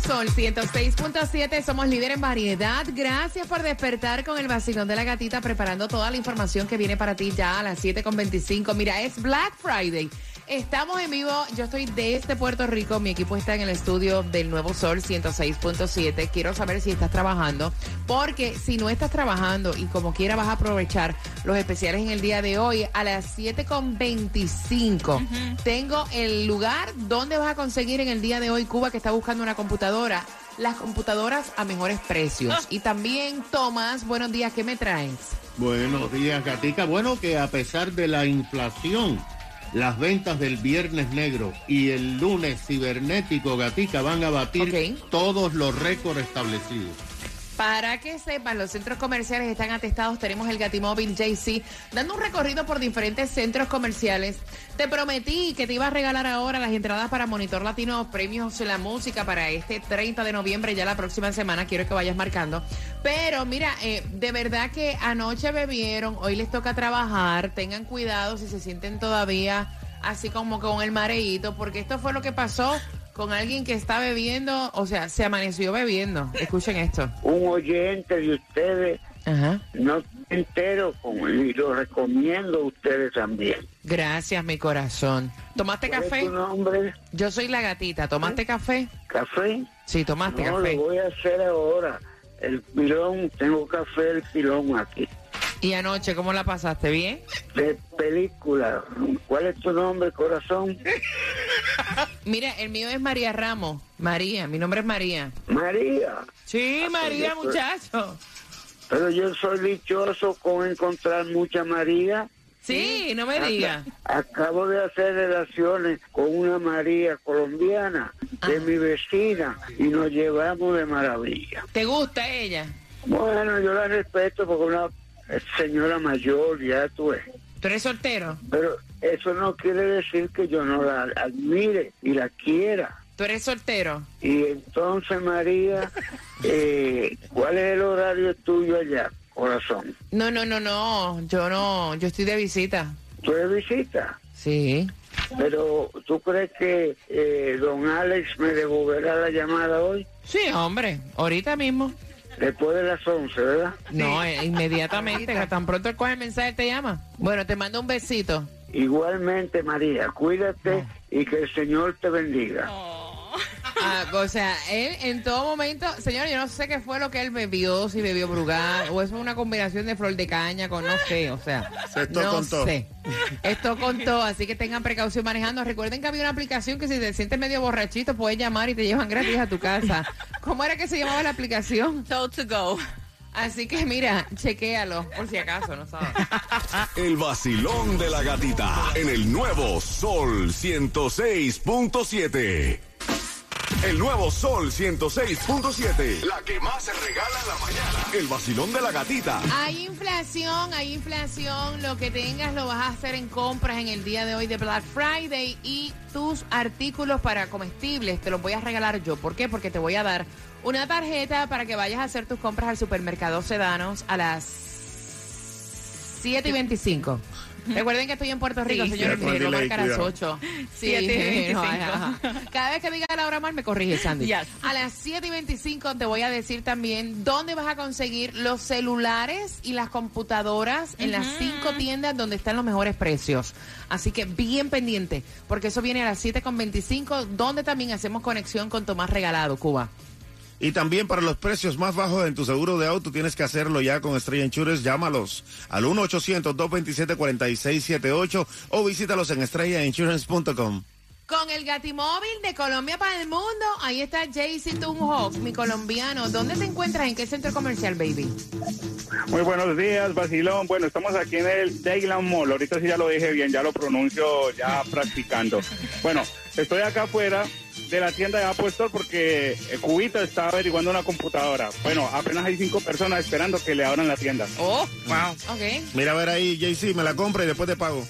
Sol 106.7, somos líder en variedad. Gracias por despertar con el vacilón de la gatita, preparando toda la información que viene para ti ya a las 7.25. Mira, es Black Friday. Estamos en vivo, yo estoy desde Puerto Rico, mi equipo está en el estudio del Nuevo Sol 106.7. Quiero saber si estás trabajando, porque si no estás trabajando y como quiera vas a aprovechar los especiales en el día de hoy a las 7.25. Tengo el lugar donde vas a conseguir en el día de hoy Cuba que está buscando una computadora. Las computadoras a mejores precios. Y también, Tomás, buenos días, ¿qué me traes? Buenos días, Gatica. Bueno, que a pesar de la inflación, las ventas del Viernes Negro y el lunes cibernético, Gatica, van a batir todos los récords establecidos. Para que sepan, los centros comerciales están atestados. Tenemos el Gatimóvil JC dando un recorrido por diferentes centros comerciales. Te prometí que te iba a regalar ahora las entradas para Monitor Latino Premios La Música para este 30 de noviembre, ya la próxima semana. Quiero que vayas marcando. Pero mira, eh, de verdad que anoche bebieron, hoy les toca trabajar. Tengan cuidado si se sienten todavía así como con el mareíto, porque esto fue lo que pasó con alguien que está bebiendo, o sea, se amaneció bebiendo. Escuchen esto. un oyente de ustedes, Ajá. no entero con y lo recomiendo a ustedes también. Gracias, mi corazón. ¿Tomaste ¿Cuál es café? tu nombre? Yo soy la gatita. ¿Tomaste café? ¿Café? Sí, tomaste No, café. lo voy a hacer ahora. El pilón, tengo café del pilón aquí. ¿Y anoche cómo la pasaste? ¿Bien? De película. ¿Cuál es tu nombre, corazón? Mira, el mío es María Ramos. María, mi nombre es María. María. Sí, María, yo soy- muchacho. Pero yo soy dichoso con encontrar mucha María. Sí, no me digas. Acabo de hacer relaciones con una María colombiana de Ah. mi vecina y nos llevamos de maravilla. ¿Te gusta ella? Bueno, yo la respeto porque una señora mayor, ya tú ves. ¿Tú eres soltero? Pero eso no quiere decir que yo no la admire y la quiera. ¿Tú eres soltero? Y entonces, María, eh, ¿cuál es el horario tuyo allá, corazón? No, no, no, no. Yo no. Yo estoy de visita. ¿Tú eres visita? Sí. Pero, ¿tú crees que eh, don Alex me devolverá la llamada hoy? Sí, hombre. Ahorita mismo. Después de las 11, ¿verdad? No, eh, inmediatamente. que tan pronto coge el mensaje, te llama. Bueno, te mando un besito. Igualmente, María, cuídate y que el Señor te bendiga. Ah, o sea, él en todo momento, señor, yo no sé qué fue lo que él bebió, si bebió brugal, o eso es una combinación de flor de caña con no sé, o sea, Esto no con todo. sé. Esto con todo, así que tengan precaución manejando. Recuerden que había una aplicación que si te sientes medio borrachito puedes llamar y te llevan gratis a tu casa. ¿Cómo era que se llamaba la aplicación? Told to go. Así que mira, chequéalo, por si acaso, no sabes. El vacilón de la gatita en el nuevo Sol 106.7. El nuevo Sol 106.7. La que más se regala en la mañana. El vacilón de la gatita. Hay inflación, hay inflación. Lo que tengas lo vas a hacer en compras en el día de hoy de Black Friday y tus artículos para comestibles te los voy a regalar yo. ¿Por qué? Porque te voy a dar una tarjeta para que vayas a hacer tus compras al supermercado Sedanos a las 7 y 25. Recuerden que estoy en Puerto Rico, Sí, señores. sí, delay, marca a las cuidado. 8. Siete y no, 25. ajá, ajá. Cada vez que diga la hora mal, me corrige, Sandy. Yes. A las 7 y 25 te voy a decir también dónde vas a conseguir los celulares y las computadoras en las cinco tiendas donde están los mejores precios. Así que bien pendiente, porque eso viene a las 7 con 25, donde también hacemos conexión con Tomás Regalado, Cuba. Y también para los precios más bajos en tu seguro de auto tienes que hacerlo ya con Estrella Insurance. Llámalos al 1-800-227-4678 o visítalos en estrellainsurance.com. Con el Gatimóvil de Colombia para el mundo. Ahí está Jaycee Tunjo, mi colombiano. ¿Dónde te encuentras? ¿En qué centro comercial, baby? Muy buenos días, Basilón. Bueno, estamos aquí en el Dayland Mall. Ahorita sí ya lo dije bien, ya lo pronuncio ya practicando. Bueno, estoy acá afuera de la tienda de Apple Store porque eh, Cubita está averiguando una computadora. Bueno, apenas hay cinco personas esperando que le abran la tienda. Oh, wow. Ok. Mira a ver ahí, JC, me la compra y después te pago.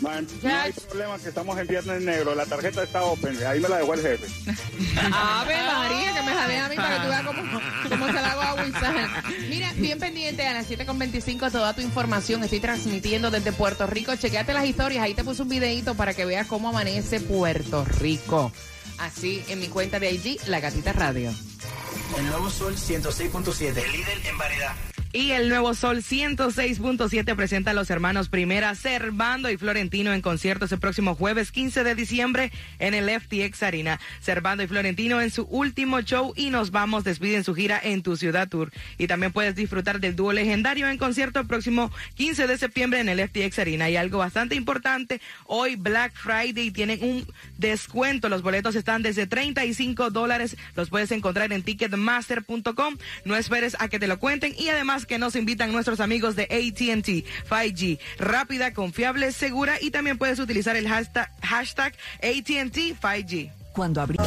Man, no hay problema que estamos en Viernes Negro. La tarjeta está open. Ahí me la dejó el jefe. Ave María, que me jale a mí para que tú veas cómo, cómo se la hago a Wilson. Mira, bien pendiente a las 7.25 toda tu información. Estoy transmitiendo desde Puerto Rico. Chequeate las historias. Ahí te puse un videito para que veas cómo amanece Puerto Rico. Así en mi cuenta de IG, La Gatita Radio. El nuevo Sol 106.7, el líder en variedad. Y el nuevo Sol 106.7 presenta a los hermanos Primera, Servando y Florentino en conciertos el próximo jueves 15 de diciembre en el FTX Arena. Servando y Florentino en su último show y nos vamos despiden su gira en tu ciudad tour. Y también puedes disfrutar del dúo legendario en concierto el próximo 15 de septiembre en el FTX Arena. Y algo bastante importante, hoy Black Friday tienen un descuento. Los boletos están desde 35 dólares. Los puedes encontrar en ticketmaster.com. No esperes a que te lo cuenten y además que nos invitan nuestros amigos de ATT 5G. Rápida, confiable, segura y también puedes utilizar el hashtag, hashtag ATT 5G. Cuando abrí.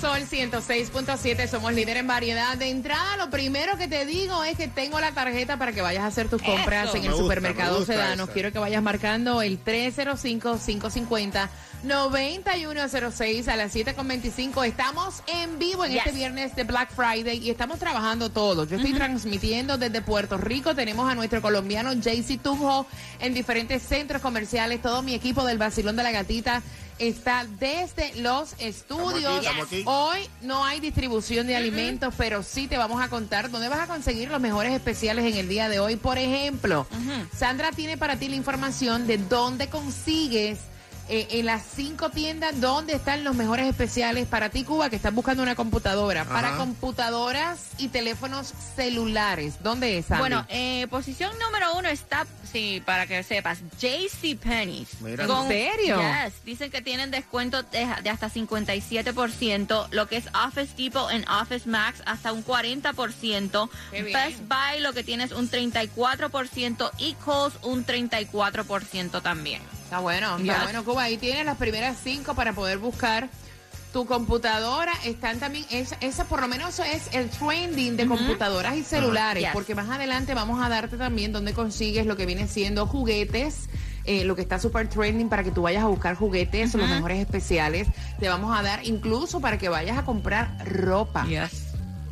Sol 106.7, somos líder en variedad. De entrada, lo primero que te digo es que tengo la tarjeta para que vayas a hacer tus compras Eso. en Me el gusta, supermercado Sedano. Quiero que vayas marcando el 305-550-9106 a las 7.25. Estamos en vivo en este viernes de Black Friday y estamos trabajando todo. Yo estoy transmitiendo desde Puerto Rico. Tenemos a nuestro colombiano JC Tunjo en diferentes centros comerciales. Todo mi equipo del Basilón de la Gatita está desde los estudios. estamos aquí. Hoy no hay distribución de alimentos, pero sí te vamos a contar dónde vas a conseguir los mejores especiales en el día de hoy. Por ejemplo, Sandra tiene para ti la información de dónde consigues eh, en las cinco tiendas dónde están los mejores especiales para ti, Cuba, que estás buscando una computadora. Para computadoras y teléfonos celulares. ¿Dónde es, Sandy? Bueno, eh, posición número uno está, sí, para que sepas, JC Penney's. Mira. ¿En serio? Yes, dicen que tienen descuento de, de hasta 57%, lo que es Office Depot en Office Max hasta un 40%, Qué bien. Best Buy lo que tienes un 34% y Kohl's un 34% también. Está bueno, está Yes. bueno, Cuba. Ahí tienes las primeras cinco para poder buscar tu computadora. Están también, esa, esa por lo menos es el trending de computadoras y celulares, Yes. porque más adelante vamos a darte también donde consigues lo que viene siendo juguetes. eh, lo que está super trending para que tú vayas a buscar juguetes, los mejores especiales. Te vamos a dar incluso para que vayas a comprar ropa.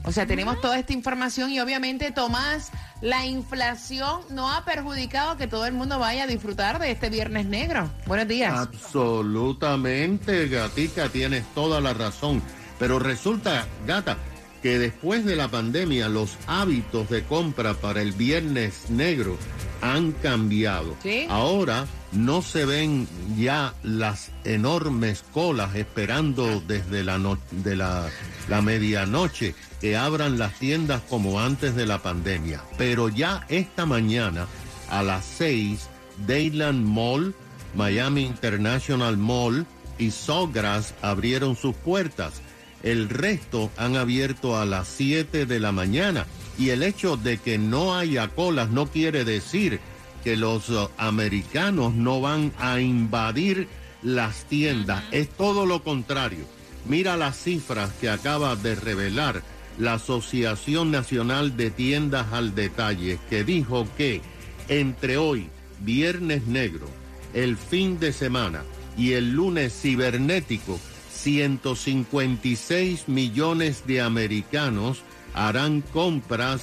O sea, tenemos toda esta información y obviamente, Tomás, la inflación no ha perjudicado que todo el mundo vaya a disfrutar de este Viernes Negro. Buenos días. Absolutamente, gatica, tienes toda la razón. Pero resulta, gata, que después de la pandemia los hábitos de compra para el Viernes Negro han cambiado. ¿Sí? Ahora no se ven ya las enormes colas esperando desde la, no- de la, la medianoche que abran las tiendas como antes de la pandemia. Pero ya esta mañana a las 6, Dayland Mall, Miami International Mall y Sawgrass abrieron sus puertas. El resto han abierto a las 7 de la mañana. Y el hecho de que no haya colas no quiere decir que los uh, americanos no van a invadir las tiendas. Es todo lo contrario. Mira las cifras que acaba de revelar la Asociación Nacional de Tiendas al Detalle, que dijo que entre hoy, Viernes Negro, el fin de semana y el lunes cibernético, 156 millones de americanos harán compras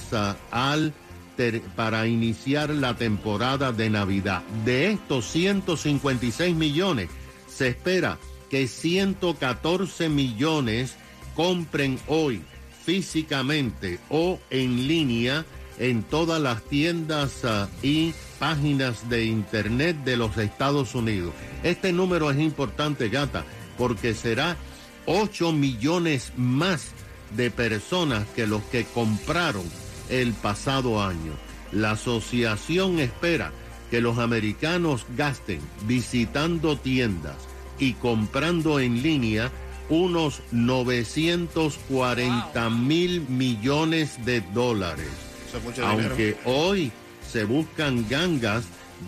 para iniciar la temporada de Navidad. De estos 156 millones, se espera que 114 millones compren hoy físicamente o en línea en todas las tiendas ah, y páginas de internet de los Estados Unidos. Este número es importante, gata, porque será 8 millones más de personas que los que compraron el pasado año. La asociación espera que los americanos gasten visitando tiendas y comprando en línea unos 940 mil millones de dólares. Aunque hoy se buscan gangas,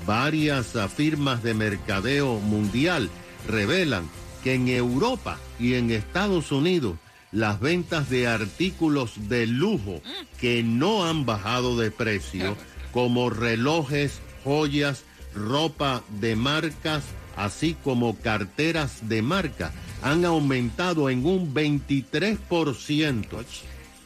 varias firmas de mercadeo mundial revelan que en Europa y en Estados Unidos las ventas de artículos de lujo que no han bajado de precio, como relojes, joyas, ropa de marcas, así como carteras de marca, han aumentado en un 23%.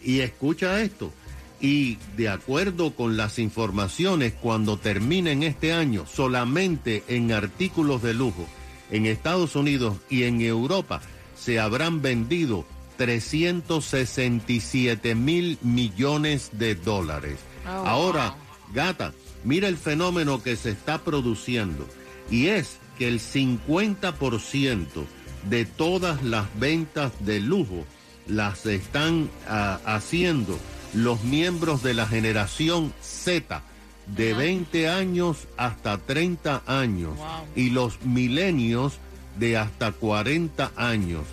Y escucha esto, y de acuerdo con las informaciones, cuando terminen este año, solamente en artículos de lujo, en Estados Unidos y en Europa, se habrán vendido 367 mil millones de dólares. Oh, Ahora, gata, mira el fenómeno que se está produciendo y es que el 50% de todas las ventas de lujo las están ah, haciendo los miembros de la generación Z de 20 años hasta 30 años y los milenios de hasta 40 años.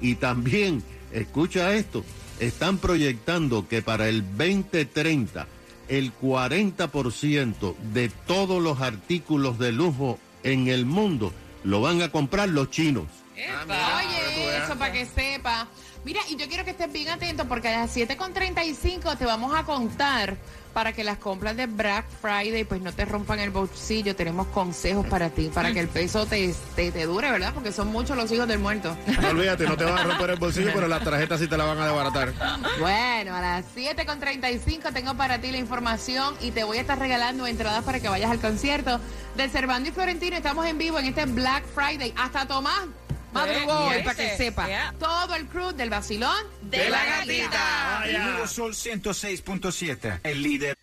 Y también, escucha esto, están proyectando que para el 2030 el 40% de todos los artículos de lujo en el mundo lo van a comprar los chinos. Oye, eso para que sepa. Mira, y yo quiero que estés bien atento porque a las 7.35 te vamos a contar para que las compras de Black Friday pues no te rompan el bolsillo. Tenemos consejos para ti, para que el peso te, te, te dure, ¿verdad? Porque son muchos los hijos del muerto. No olvídate, no te van a romper el bolsillo, pero las tarjetas sí te la van a desbaratar. Bueno, a las 7.35 tengo para ti la información y te voy a estar regalando entradas para que vayas al concierto del Cervando y Florentino. Estamos en vivo en este Black Friday. Hasta Tomás madrugó hoy, Yeah. para que sepa. Yeah. Todo el crew del vacilón De la gatita. El nuevo Sol 106.7, el líder.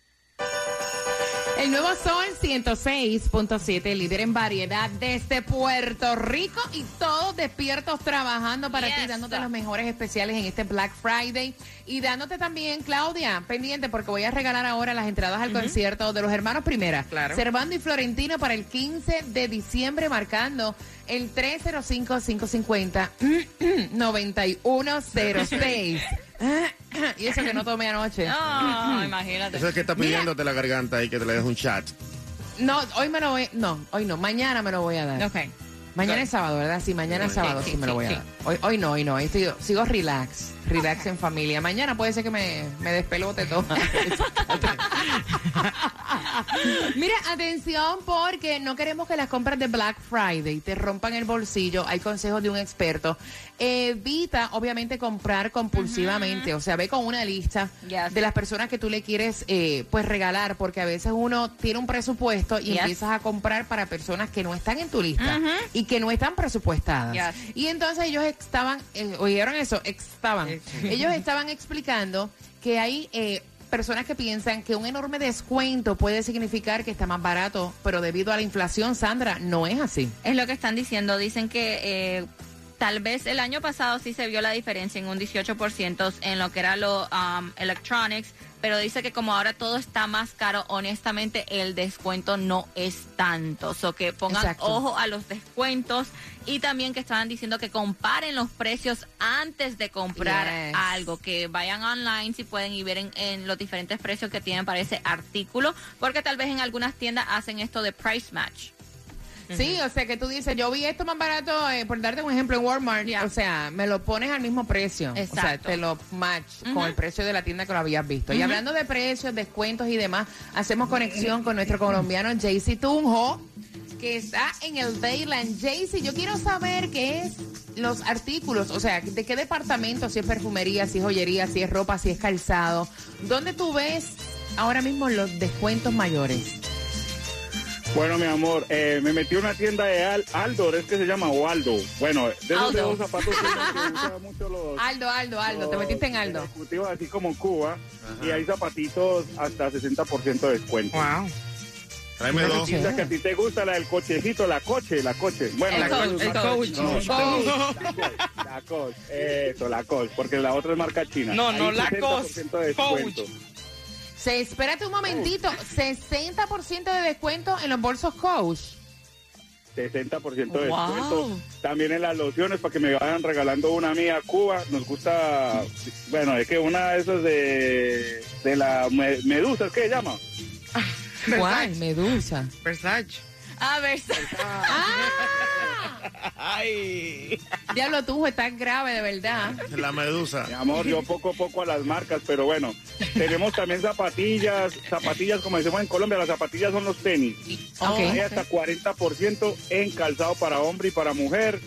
El nuevo Sol 106.7, líder en variedad desde Puerto Rico y todos despiertos trabajando para ti, dándote los mejores especiales en este Black Friday y dándote también, Claudia, pendiente porque voy a regalar ahora las entradas al concierto de los hermanos Primera, Claro. Servando y Florentino para el 15 de diciembre, marcando el 305-550-9106. y eso que no tomé anoche. No, imagínate. Eso es que está pidiéndote la garganta y que te le des un chat. No, hoy me lo voy, no, hoy no, mañana me lo voy a dar. Ok. Mañana es sábado, ¿verdad? Sí, mañana es sábado, sí, sí, me lo sí, voy a dar. Hoy, hoy no, hoy no, hoy estoy- sigo relax, relax en familia. Mañana puede ser que me, me despelote todo. Mira, atención porque no queremos que las compras de Black Friday te rompan el bolsillo. Hay consejos de un experto. Evita, obviamente, comprar compulsivamente. O sea, ve con una lista Yes. de las personas que tú le quieres eh, pues regalar, porque a veces uno tiene un presupuesto y Yes. empiezas a comprar para personas que no están en tu lista y que no están presupuestadas. Yes. Y entonces ellos estaban, eh, oyeron eso, estaban. Ellos estaban explicando que hay eh, personas que piensan que un enorme descuento puede significar que está más barato, pero debido a la inflación, Sandra, no es así. Es lo que están diciendo. Dicen que eh, tal vez el año pasado sí se vio la diferencia en un 18% en lo que era lo um, electronics, pero dice que como ahora todo está más caro, honestamente el descuento no es tanto. So que pongan Exacto. ojo a los descuentos y también que estaban diciendo que comparen los precios antes de comprar Yes. algo, que vayan online si pueden y ver en los diferentes precios que tienen para ese artículo, porque tal vez en algunas tiendas hacen esto de price match. Sí, o sea que tú dices, yo vi esto más barato, eh, por darte un ejemplo, en Walmart, o sea, me lo pones al mismo precio. O sea, Exacto. te lo match con el precio de la tienda que lo habías visto. Y hablando de precios, descuentos y demás, hacemos conexión con nuestro colombiano Jaycee Tunjo, que está en el Dayland. Jaycee, yo quiero saber qué es los artículos, o sea, de qué departamento, si es perfumería, si es joyería, si es ropa, si es calzado. ¿Dónde tú ves ahora mismo los descuentos mayores? Bueno, mi amor, eh, me metí a una tienda de Al Aldo, es que se llama o Aldo. Bueno, de esos, de esos zapatos que usan mucho los, Aldo, Aldo, Aldo, te metiste en Aldo. ejecutivos, así como en Cuba, y hay zapatitos hasta 60% de descuento. Wow. Tráeme Esa dos. tienda que a ti te gusta, la del cochecito, la coche, la coche. Bueno, El la coach, coche, el la coach. coche. Coach. La coche, eso, la coche, porque la otra es marca china. No, no, la 60% de descuento. Se, espérate un momentito, 60% de descuento en los bolsos Coach. 60% de Wow. descuento. También en las lociones para que me vayan regalando una mía a Cuba. Nos gusta, bueno, es que una de esas de, de la me- medusa, ¿qué se llama? ¿Cuál? Medusa. Versace. A ver, Ay. Diablo, tú estás grave, de verdad. La medusa. Mi amor, yo poco a poco a las marcas, pero bueno, tenemos también zapatillas, zapatillas como decimos en Colombia, las zapatillas son los tenis. Ok. Hay hasta 40% en calzado para hombre y para mujer.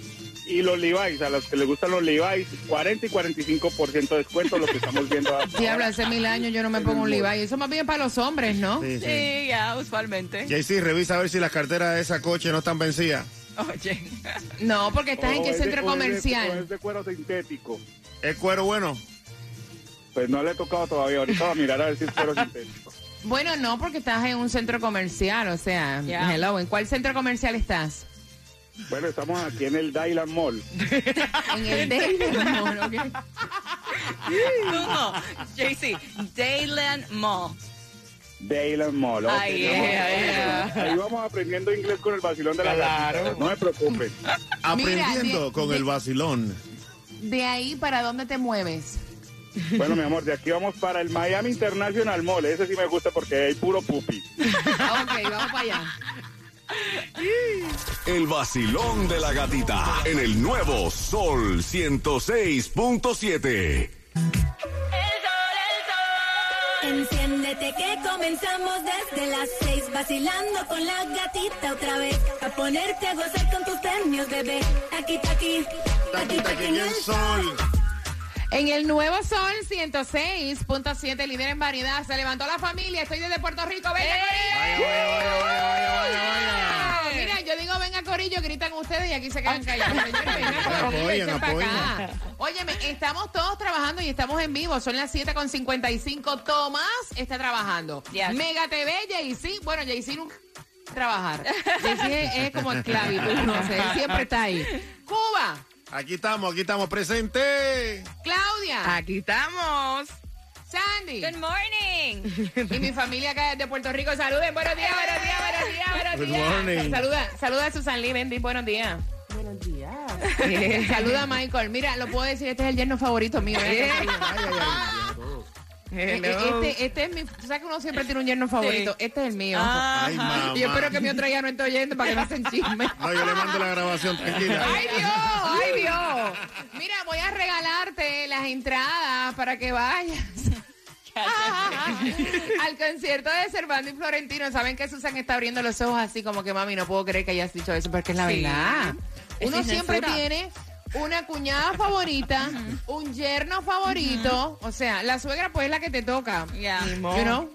Y los Levi's, a los que les gustan los Levi's, 40 y 45% de descuento, lo que estamos viendo Diablo, hace mil años yo no me pongo un Levi. Eso más bien para los hombres, ¿no? Sí, sí. sí, ya, usualmente. JC, revisa a ver si las carteras de esa coche no están vencidas. Oye. No, porque estás en qué es de- centro es de- comercial. es de cuero sintético. ¿Es cuero bueno? Pues no le he tocado todavía. Ahorita va a mirar a ver si es cuero sintético. Bueno, no, porque estás en un centro comercial, o sea, hello, ¿en cuál centro comercial estás? Bueno, estamos aquí en el Dylan Mall. En el de Mall, ok. No, JC, Dayland Mall. Dylan Mall. ok, Ay, amor. yeah, yeah. Ahí vamos aprendiendo inglés con el vacilón de la gatita. No me preocupen. Aprendiendo de- con de- el vacilón. De ahí, ¿para dónde te mueves? Bueno, mi amor, de aquí vamos para el Miami International Mall. Ese sí me gusta porque hay puro pupi. Ok, vamos para allá. El vacilón de la gatita en el nuevo Sol 106.7. Enciéndete que comenzamos desde las seis vacilando con la gatita otra vez a ponerte a gozar con tus premios bebé aquí aquí aquí aquí en el sol En el nuevo Sol 106.7, líder en variedad, se levantó la familia. Estoy desde Puerto Rico. ¡Venga, Corillo! Venga, Corillo, gritan ustedes y aquí se quedan callados. Señores, venga, Corillo, Apoyen, acá. Óyeme, estamos todos trabajando y estamos en vivo. Son las 7.55. Tomás está trabajando. Yes. Mega TV, Jaycee. Bueno, Jaycee nunca trabajar. Jaycee es, es como esclavitud, no sé. él Siempre está ahí. Cuba, Aquí estamos, aquí estamos presentes. Claudia, Aquí estamos. Sandy. Good morning. Y mi familia acá desde Puerto Rico, saluden. Buenos días, buenos días, buenos días, buenos Good días. morning. Saluda, saluda a Susan Lee, Bendy, buenos días. Buenos días. saluda a Michael. Mira, lo puedo decir, este es el yerno favorito mío. ¿eh? Eh, Hello. Este, este es mi. Tú sabes que uno siempre tiene un yerno favorito. Este es el mío. Ay, mamá. Y yo espero que mi otro ya no esté oyendo para que no se enchisme. No, yo le mando la grabación, tranquila. ¡Ay, Dios! ¡Ay, Dios! Mira, voy a regalarte las entradas para que vayas. Al concierto de Cervando y Florentino, saben que Susan está abriendo los ojos así como que mami, no puedo creer que hayas dicho eso, porque es la Sí. verdad. Es Uno siempre censura. tiene una cuñada favorita, un yerno favorito, o sea, la suegra pues es la que te toca. Ya. You know?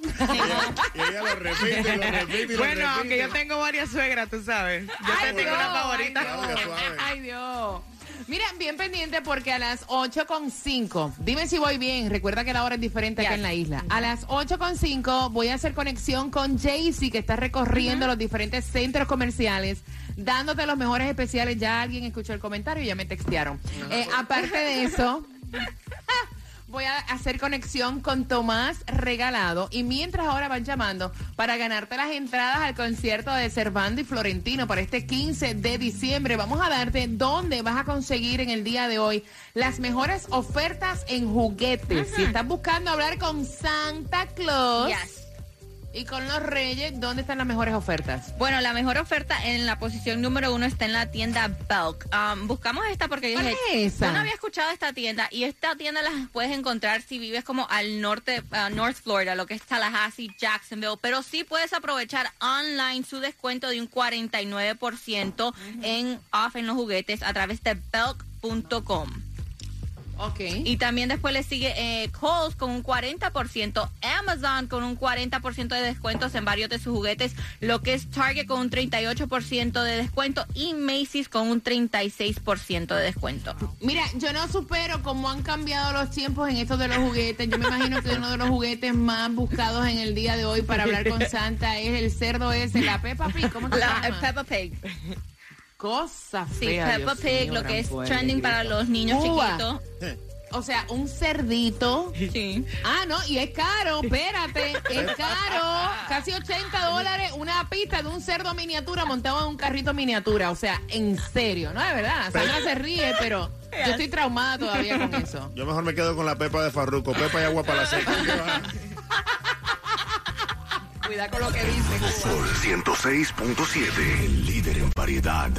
Y ella lo repite, lo repite y lo Bueno, repite. aunque yo tengo varias suegras, tú sabes. Yo Ay, te tengo Dios, una favorita. Ay, Dios. Ay, Dios. Mira, bien pendiente porque a las 8.5, dime si voy bien, recuerda que la hora es diferente acá Yes. en la isla. A las 8.5 voy a hacer conexión con Jaycee que está recorriendo los diferentes centros comerciales, dándote los mejores especiales. Ya alguien escuchó el comentario y ya me textearon. Eh, aparte de eso... Voy a hacer conexión con Tomás Regalado y mientras ahora van llamando para ganarte las entradas al concierto de Cervando y Florentino para este 15 de diciembre, vamos a darte dónde vas a conseguir en el día de hoy las mejores ofertas en juguetes. Si estás buscando hablar con Santa Claus Yes. Y con los Reyes, ¿dónde están las mejores ofertas? Bueno, la mejor oferta en la posición número uno está en la tienda Belk. Um, buscamos esta porque yo ¿Cuál dije, es esa? yo no había escuchado esta tienda y esta tienda la puedes encontrar si vives como al norte, uh, North Florida, lo que es Tallahassee, Jacksonville, pero sí puedes aprovechar online su descuento de un 49% en off en los juguetes a través de belk.com. Ok. Y también después le sigue eh, Kohl's con un 40%, Amazon con un 40% de descuentos en varios de sus juguetes, lo que es Target con un 38% de descuento y Macy's con un 36% de descuento. Mira, yo no supero cómo han cambiado los tiempos en esto de los juguetes. Yo me imagino que uno de los juguetes más buscados en el día de hoy para hablar con Santa es el cerdo ese, la Peppa Pig. ¿Cómo se La, llama? Peppa Pig. Cosa Sí, fea, Peppa Dios Pig, mío, lo que es trending para los niños Uva. chiquitos. O sea, un cerdito. Sí. Ah, no, y es caro, espérate, es caro. Casi 80 dólares una pista de un cerdo miniatura montado en un carrito miniatura. O sea, en serio, ¿no? De verdad. Sandra se ríe, pero yo estoy traumada todavía con eso. Yo mejor me quedo con la pepa de Farruco. Pepa y agua para la seca. Cuidado con lo que dice. Sol 106.7. El líder en variedad.